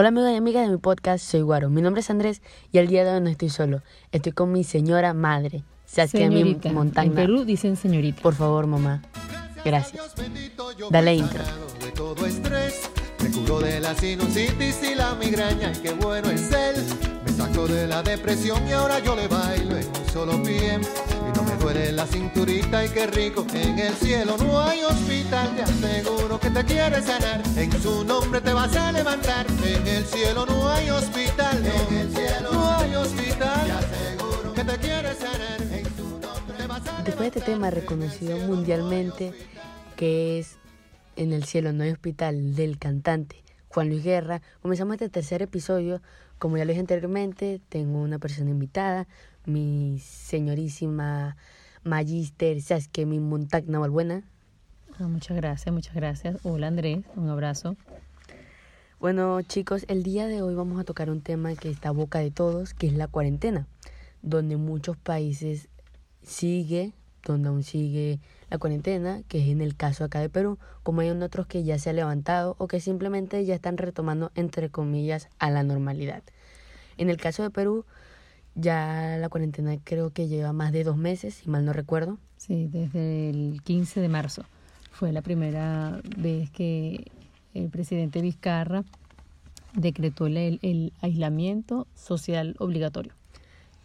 Hola amigos y amigas de mi podcast, soy Guaro. Mi nombre es Andrés y el día de hoy no estoy solo. Estoy con mi señora madre, Saskia mi Señorita. montaña. En Perú dicen señorita. Por favor, mamá. Gracias. Dale intro. De todo estrés, me curó de la sinusitis y la migraña, y qué bueno es él. Me sacó de la depresión y ahora yo le bailo en un solo pie. Y no me duele la cinturita y qué rico, en el cielo no hay hospital, te aseguro que te quiere sanar. En su nombre te vas a levantar, en el cielo no hay hospital, no. en el cielo no hay hospital, te aseguro que te quiere sanar. En su nombre te vas a Después de este tema reconocido mundialmente, que es En el cielo no hay hospital, del cantante Juan Luis Guerra, comenzamos este tercer episodio. Como ya lo dije anteriormente, tengo una persona invitada, mi señorísima Magister Saskia mi Montagna Valbuena. Ah, muchas gracias, muchas gracias. Hola Andrés, un abrazo. Bueno, chicos, el día de hoy vamos a tocar un tema que está a boca de todos, que es la cuarentena, donde muchos países sigue, donde aún sigue la cuarentena, que es en el caso acá de Perú, como hay en otros que ya se ha levantado o que simplemente ya están retomando, entre comillas, a la normalidad. En el caso de Perú, ya la cuarentena creo que lleva más de dos meses, si mal no recuerdo. Sí, desde el 15 de marzo fue la primera vez que el presidente Vizcarra decretó el, el aislamiento social obligatorio.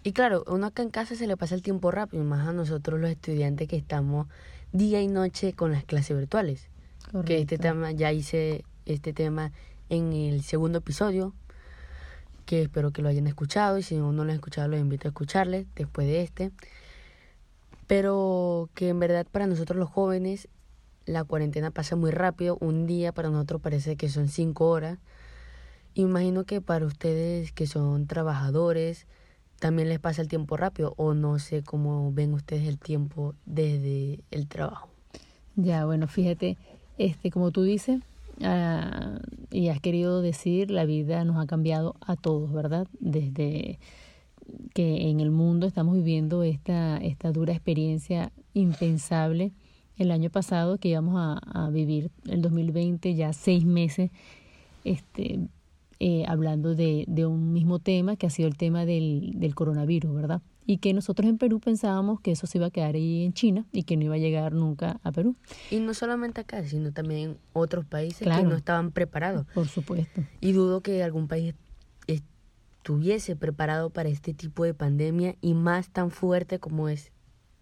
Y claro, uno acá en casa se le pasa el tiempo rápido, más a nosotros los estudiantes que estamos día y noche con las clases virtuales. Que este tema, ya hice este tema en el segundo episodio, que espero que lo hayan escuchado y si no, no lo han escuchado los invito a escucharle después de este. Pero que en verdad para nosotros los jóvenes la cuarentena pasa muy rápido, un día para nosotros parece que son cinco horas. Imagino que para ustedes que son trabajadores también les pasa el tiempo rápido o no sé cómo ven ustedes el tiempo desde el trabajo. Ya, bueno, fíjate, este, como tú dices, ah, y has querido decir, la vida nos ha cambiado a todos, ¿verdad? Desde que en el mundo estamos viviendo esta, esta dura experiencia impensable el año pasado, que íbamos a, vivir el 2020, ya seis meses, este, eh, hablando de, de un mismo tema, que ha sido el tema del, del coronavirus, ¿verdad? Y que nosotros en Perú pensábamos que eso se iba a quedar ahí en China y que no iba a llegar nunca a Perú. Y no solamente acá, sino también en otros países que no estaban preparados. Por supuesto. Y dudo que algún país estuviese preparado para este tipo de pandemia y más tan fuerte como es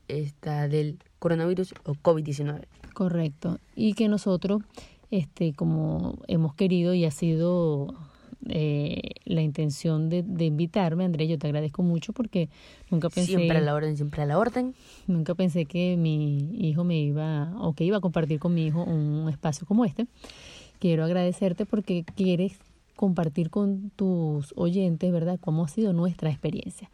esta del coronavirus o COVID-19. Correcto. Y que nosotros, este, como hemos querido y ha sido eh, la intención de, de invitarme, Andrés, yo te agradezco mucho porque nunca pensé, Siempre a la orden, siempre a la orden. nunca pensé que mi hijo me iba, o que iba a compartir con mi hijo un espacio como este. Quiero agradecerte porque quieres compartir con tus oyentes, ¿verdad?, cómo ha sido nuestra experiencia.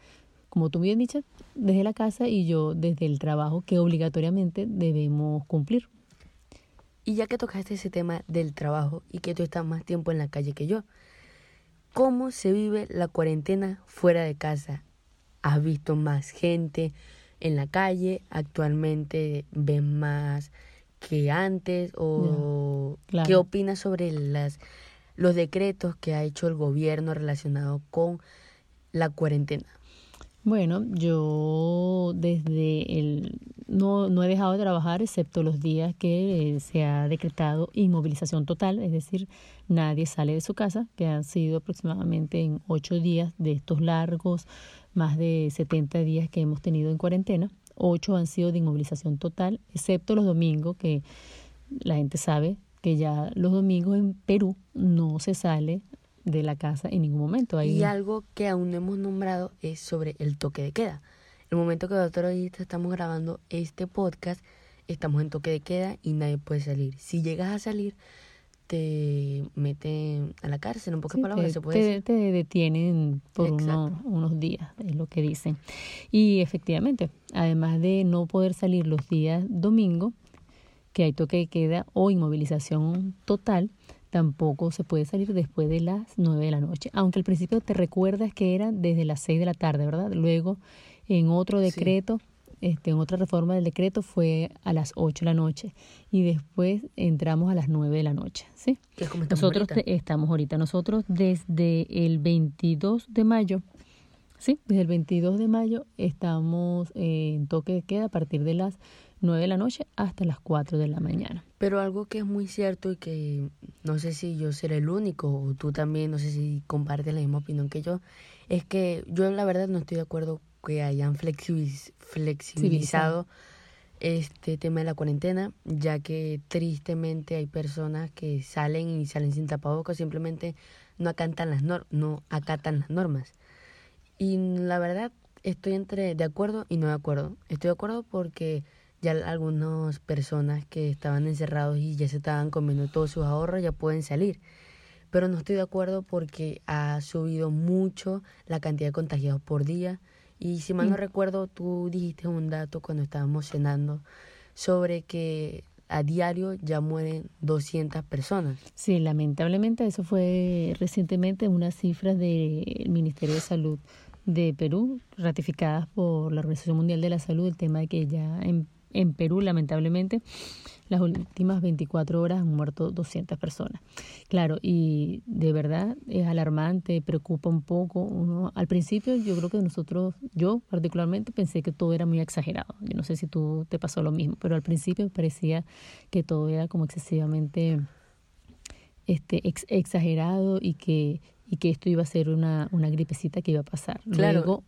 Como tú bien dicho, desde la casa y yo desde el trabajo que obligatoriamente debemos cumplir. Y ya que tocaste ese tema del trabajo y que tú estás más tiempo en la calle que yo, ¿cómo se vive la cuarentena fuera de casa? ¿Has visto más gente en la calle? ¿Actualmente ves más que antes? ¿O claro. qué opinas sobre las, los decretos que ha hecho el gobierno relacionado con la cuarentena? Bueno, yo desde el no, no he dejado de trabajar excepto los días que eh, se ha decretado inmovilización total, es decir, nadie sale de su casa, que han sido aproximadamente en ocho días de estos largos, más de 70 días que hemos tenido en cuarentena. Ocho han sido de inmovilización total, excepto los domingos, que la gente sabe que ya los domingos en Perú no se sale de la casa en ningún momento. Y algo que aún no hemos nombrado es sobre el toque de queda. El momento que nosotros estamos grabando este podcast, estamos en toque de queda y nadie puede salir. Si llegas a salir, te meten a la cárcel, en pocas Sí, palabras te, se puede te- decir. te detienen por unos, unos días, es lo que dicen. Y efectivamente, además de no poder salir los días domingo, que hay toque de queda o inmovilización total, tampoco se puede salir después de las 9 de la noche. Aunque al principio te recuerdas que era desde las 6 de la tarde, ¿verdad? Luego, en otro Sí. decreto, este, en otra reforma del decreto fue a las 8 de la noche y después entramos a las 9 de la noche, ¿sí? Nosotros estamos ahorita, nosotros desde el 22 de mayo, ¿sí? Desde el 22 de mayo estamos en toque de queda a partir de las 9 de la noche hasta las 4 de la mañana. Pero algo que es muy cierto y que no sé si yo seré el único o tú también, no sé si compartes la misma opinión que yo, es que yo la verdad no estoy de acuerdo que hayan flexibilizado este tema de la cuarentena, ya que tristemente hay personas que salen y salen sin tapabocas, simplemente no acatan las no acatan las normas. Y la verdad estoy entre de acuerdo y no de acuerdo. Estoy de acuerdo porque ya algunas personas que estaban encerrados y ya se estaban comiendo todos sus ahorros ya pueden salir. Pero no estoy de acuerdo porque ha subido mucho la cantidad de contagiados por día y si mal no recuerdo, tú dijiste un dato cuando estábamos cenando sobre que a diario ya mueren 200 personas. Sí, lamentablemente eso fue recientemente unas cifras del Ministerio de Salud de Perú, ratificadas por la Organización Mundial de la Salud, el tema de que ya en, en Perú, lamentablemente, las últimas 24 horas han muerto 200 personas. Claro, y de verdad es alarmante, preocupa un poco. Uno, al principio yo creo que nosotros, yo particularmente pensé que todo era muy exagerado. Yo no sé si tú te pasó lo mismo, pero al principio parecía que todo era como excesivamente este exagerado y que y que esto iba a ser una, una gripecita que iba a pasar. Claro.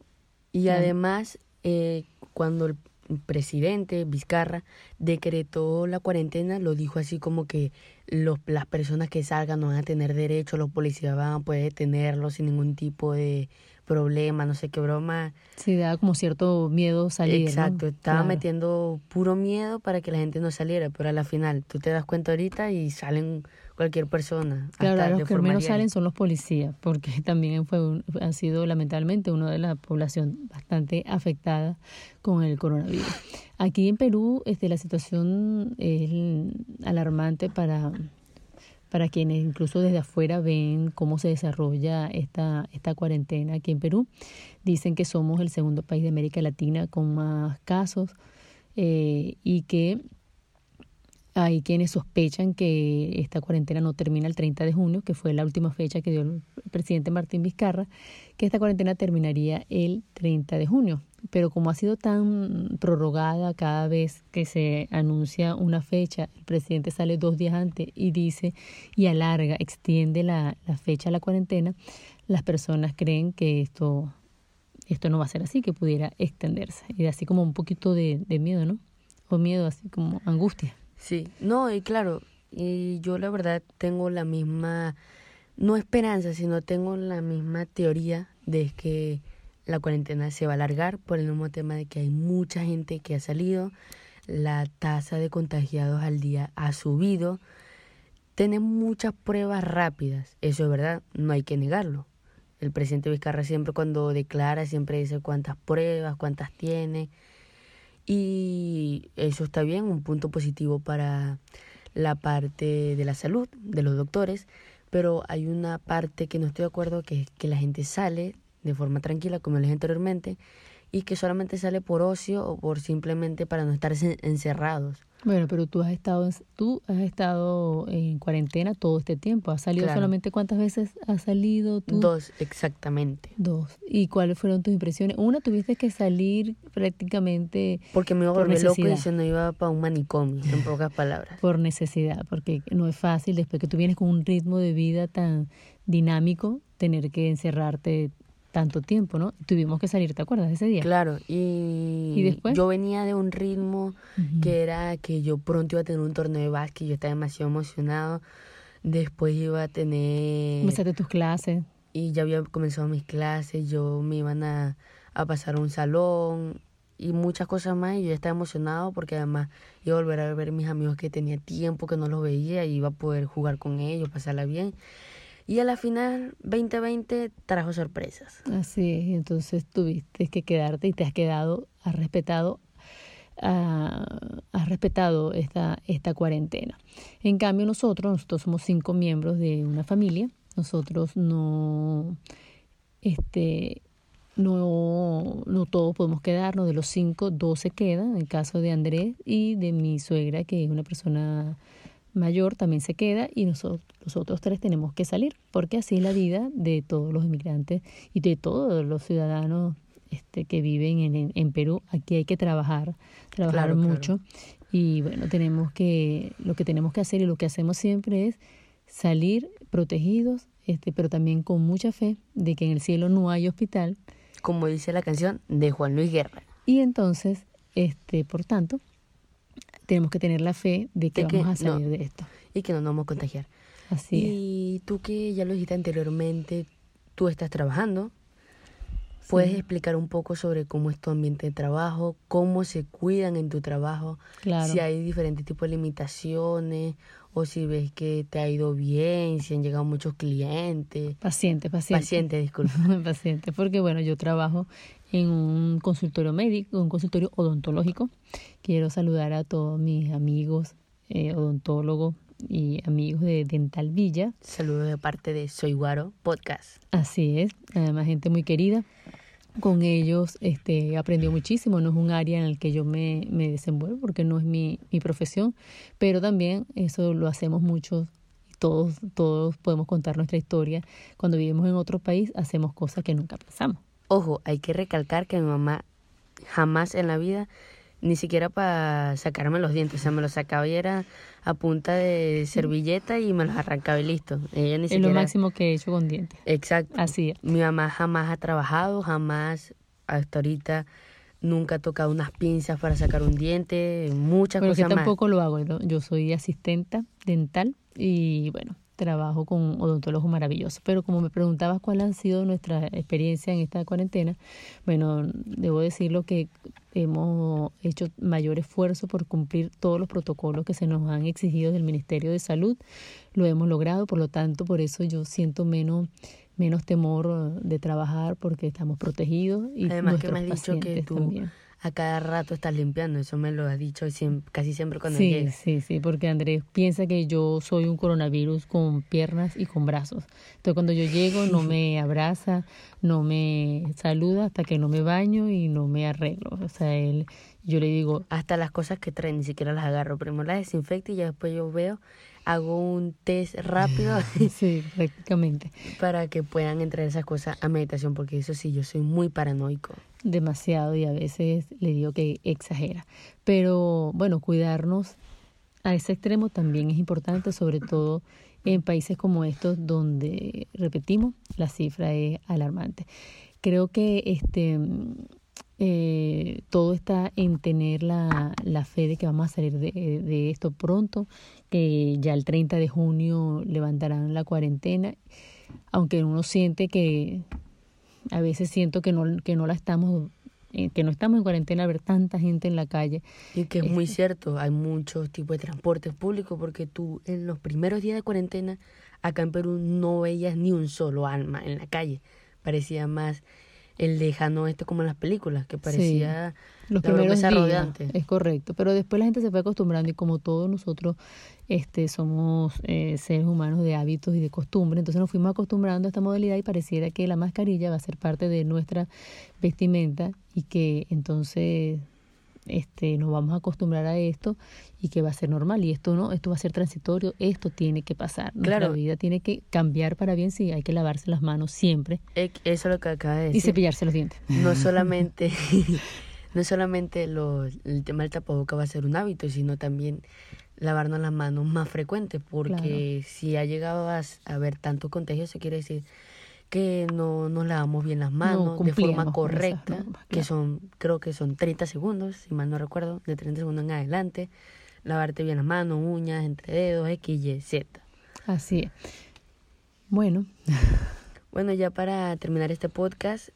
y además, eh, cuando el presidente Vizcarra decretó la cuarentena, lo dijo así como que los, las personas que salgan no van a tener derecho, los policías van a poder detenerlos sin ningún tipo de problema, no sé qué broma. Sí, daba como cierto miedo salir. Exacto, estaba metiendo puro miedo para que la gente no saliera, pero a la final tú te das cuenta ahorita y salen cualquier persona. Claro, los que menos salen son los policías, porque también fue han sido lamentablemente una de la población bastante afectada con el coronavirus. Aquí en Perú este, la situación es alarmante para para quienes incluso desde afuera ven cómo se desarrolla esta, esta cuarentena aquí en Perú. Dicen que somos el segundo país de América Latina con más casos eh, y que hay quienes sospechan que esta cuarentena no termina el 30 de junio, que fue la última fecha que dio el presidente Martín Vizcarra, que esta cuarentena terminaría el 30 de junio pero como ha sido tan prorrogada cada vez que se anuncia una fecha, el presidente sale dos días antes y dice y alarga, extiende la, la fecha a la cuarentena, las personas creen que esto, esto no va a ser así, que pudiera extenderse. Y así como un poquito de, de miedo, ¿no? O miedo, así como angustia. Sí, no, y claro, y yo la verdad tengo la misma, no esperanza, sino tengo la misma teoría de que la cuarentena se va a alargar por el mismo tema de que hay mucha gente que ha salido, la tasa de contagiados al día ha subido, tenemos muchas pruebas rápidas, eso es verdad, no hay que negarlo. El presidente Vizcarra siempre cuando declara siempre dice cuántas pruebas, cuántas tiene y eso está bien, un punto positivo para la parte de la salud, de los doctores, pero hay una parte que no estoy de acuerdo, que es que la gente sale, de forma tranquila, como les dije anteriormente, y que solamente sale por ocio o por simplemente para no estar encerrados. Bueno, pero tú has estado tú has estado en cuarentena todo este tiempo. ¿Has salido solamente cuántas veces has salido tú? Dos, exactamente. Dos. ¿Y cuáles fueron tus impresiones? Una, tuviste que salir prácticamente porque me iba a volver loco y se iba para un manicomio, en pocas palabras. Por necesidad, porque no es fácil después que tú vienes con un ritmo de vida tan dinámico tener que encerrarte tanto tiempo, ¿no? Tuvimos que salir, ¿te acuerdas de ese día? Claro, y, después? yo venía de un ritmo que era que yo pronto iba a tener un torneo de básquet, yo estaba demasiado emocionado, después iba a tener... Comenzaste tus clases. Y ya había comenzado mis clases, yo me iban a, a pasar a un salón y muchas cosas más y yo estaba emocionado porque además iba a volver a ver a mis amigos que tenía tiempo que no los veía y iba a poder jugar con ellos, pasarla bien. Y a la final 2020 trajo sorpresas. Así es, entonces tuviste que quedarte y te has quedado, has respetado has respetado esta, esta cuarentena. En cambio, nosotros, nosotros somos cinco miembros de una familia, nosotros no, este, no, no todos podemos quedarnos, de los cinco, dos se quedan, en el caso de Andrés y de mi suegra, que es una persona mayor, también se queda y nosotros, los otros tres tenemos que salir, porque así es la vida de todos los inmigrantes y de todos los ciudadanos este, que viven en, en, Perú. Aquí hay que trabajar, trabajar mucho. Y bueno, tenemos que, lo que tenemos que hacer y lo que hacemos siempre es salir protegidos, este, pero también con mucha fe de que en el cielo no hay hospital. Como dice la canción de Juan Luis Guerra. Y entonces, este, por tanto, tenemos que tener la fe de que, vamos a salir de esto. Y que no nos vamos a contagiar. Así y tú que ya lo dijiste anteriormente, tú estás trabajando. ¿Puedes explicar un poco sobre cómo es tu ambiente de trabajo, cómo se cuidan en tu trabajo, claro. si hay diferentes tipos de limitaciones o si ves que te ha ido bien, si han llegado muchos clientes. Paciente, paciente. Paciente, disculpa. paciente, porque bueno, yo trabajo en un consultorio médico, un consultorio odontológico. Quiero saludar a todos mis amigos eh, odontólogos y amigos de Dental Villa. Saludos de parte de Soy Guaro Podcast. Así es, además gente muy querida. Con ellos este, aprendió muchísimo, no es un área en el que yo me, me desenvuelvo porque no es mi, mi profesión, pero también eso lo hacemos muchos todos, todos podemos contar nuestra historia. Cuando vivimos en otro país hacemos cosas que nunca pensamos. Ojo, hay que recalcar que mi mamá jamás en la vida, ni siquiera para sacarme los dientes, o sea, me los sacaba y era a punta de servilleta y me los arrancaba y listo. Ella ni es siquiera... lo máximo que he hecho con dientes. Exacto. Así es. Mi mamá jamás ha trabajado, jamás hasta ahorita nunca ha tocado unas pinzas para sacar un diente, muchas bueno, cosas que tampoco lo hago, ¿no? yo soy asistenta dental y bueno, trabajo con odontólogos maravillosos. Pero como me preguntabas cuál ha sido nuestra experiencia en esta cuarentena, bueno, debo decirlo que hemos hecho mayor esfuerzo por cumplir todos los protocolos que se nos han exigido del Ministerio de Salud. Lo hemos logrado, por lo tanto, por eso yo siento menos menos temor de trabajar porque estamos protegidos y además que me has dicho que tú a cada rato estás limpiando, eso me lo has dicho casi siempre cuando sí, llegas. Sí, sí, porque Andrés piensa que yo soy un coronavirus con piernas y con brazos. Entonces cuando yo llego no me abraza, no me saluda hasta que no me baño y no me arreglo. O sea, él, yo le digo... Hasta las cosas que traen ni siquiera las agarro. Primero las desinfecto y ya después yo veo, hago un test rápido. sí, prácticamente. Para que puedan entrar esas cosas a meditación, porque eso sí, yo soy muy paranoico demasiado y a veces le digo que exagera. Pero bueno, cuidarnos a ese extremo también es importante, sobre todo en países como estos donde, repetimos, la cifra es alarmante. Creo que este eh, todo está en tener la, la, fe de que vamos a salir de, de esto pronto, que ya el 30 de junio levantarán la cuarentena, aunque uno siente que a veces siento que no, que no la estamos eh, que no estamos en cuarentena a ver tanta gente en la calle. Y que es muy cierto, hay muchos tipos de transporte público porque tú en los primeros días de cuarentena acá en Perú no veías ni un solo alma en la calle. Parecía más el lejano este como en las películas, que parecía los primeros días, es correcto, pero después la gente se fue acostumbrando y como todos nosotros este somos eh, seres humanos de hábitos y de costumbres, entonces nos fuimos acostumbrando a esta modalidad y pareciera que la mascarilla va a ser parte de nuestra vestimenta y que entonces este, nos vamos a acostumbrar a esto y que va a ser normal y esto no, esto va a ser transitorio, esto tiene que pasar. Nuestra claro. vida tiene que cambiar para bien, sí, hay que lavarse las manos siempre. Eso es lo que acaba de decir. Y cepillarse los dientes. No solamente, no solamente lo, el tema del tapaboca va a ser un hábito, sino también lavarnos las manos más frecuente, porque Claro. si ha llegado a haber tanto contagio, eso quiere decir que no nos lavamos bien las manos de forma correcta, normas, que son, creo que son 30 segundos, si mal no recuerdo, de 30 segundos en adelante, lavarte bien las manos, uñas, entre dedos, X, Y, Z. Así es. Bueno, Bueno, ya para terminar este podcast,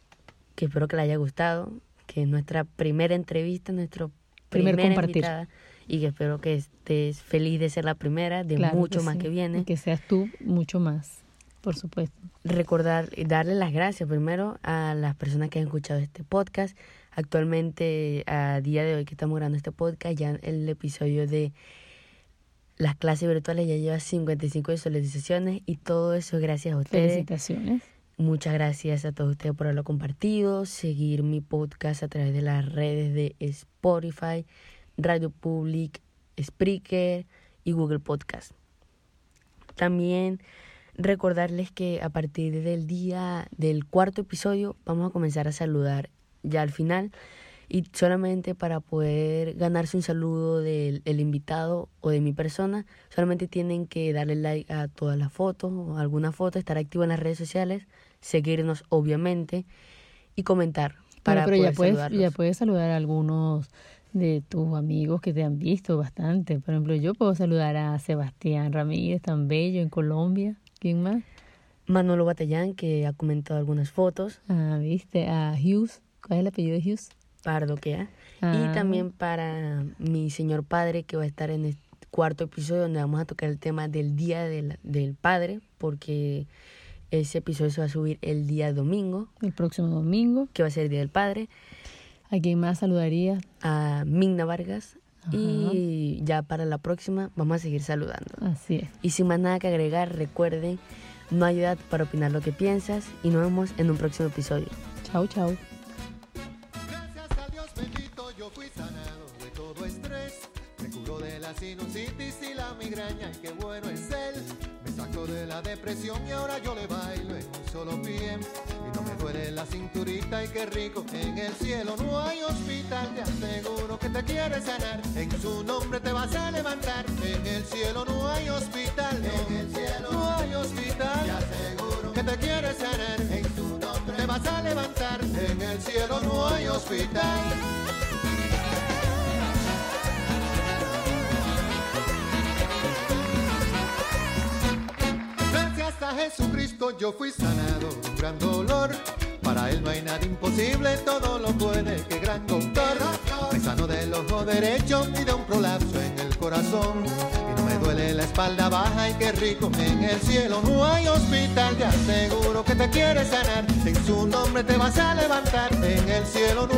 que espero que le haya gustado, que es nuestra primera entrevista, nuestro Primer primera compartir. invitada, y que espero que estés feliz de ser la primera, de claro mucho que más sí, que y viene. que seas tú mucho más, por supuesto. recordar y darle las gracias primero a las personas que han escuchado este podcast. Actualmente, a día de hoy que estamos grabando este podcast, ya el episodio de las clases virtuales ya lleva 55 visualizaciones y todo eso gracias a ustedes. Felicitaciones. Muchas gracias a todos ustedes por haberlo compartido, seguir mi podcast a través de las redes de Spotify, Radio Public, Spreaker y Google Podcast. También recordarles que a partir del día del cuarto episodio vamos a comenzar a saludar ya al final y solamente para poder ganarse un saludo del el invitado o de mi persona, solamente tienen que darle like a todas las fotos o alguna foto, estar activo en las redes sociales, seguirnos obviamente y comentar para pero poder ya puedes, saludarlos. ya puedes saludar a algunos de tus amigos que te han visto bastante. Por ejemplo, yo puedo saludar a Sebastián Ramírez, tan bello en Colombia. ¿Quién más? Manolo Batallán, que ha comentado algunas fotos, Ah, viste, a Hughes. ¿Cuál es el apellido de Hughes? Pardo que ha. Ah. Y también para mi señor padre, que va a estar en el cuarto episodio, donde vamos a tocar el tema del Día del, del Padre, porque ese episodio se va a subir el día domingo, El próximo domingo. que va a ser el Día del Padre, ¿A quién más saludaría? a Migna Vargas. Ajá. Y ya para la próxima vamos a seguir saludando. Así es. Y sin más nada que agregar, recuerden, no hay edad para opinar lo que piensas y nos vemos en un próximo episodio. Chau, chau. Gracias a Dios bendito yo fui sanado de todo estrés. Me curó de la sinusitis y la migraña y qué bueno es él. Me sacó de la depresión y ahora yo le bailo en un solo pie. Y no duele la cinturita y qué rico. En el cielo no hay hospital, te aseguro que te quiere sanar. En su nombre te vas a levantar. En el cielo no hay hospital, en el cielo no hay hospital. Te aseguro que te quiere sanar. En su nombre te vas a levantar. En el cielo no hay hospital. Jesucristo yo fui sanado un gran dolor. Para él no hay nada imposible, todo lo puede, que gran doctor. Me sano del ojo derecho y de un prolapso en el corazón. Y no me duele la espalda baja y qué rico. En el cielo no hay hospital, te aseguro que te quiere sanar. En su nombre te vas a levantar. En el cielo no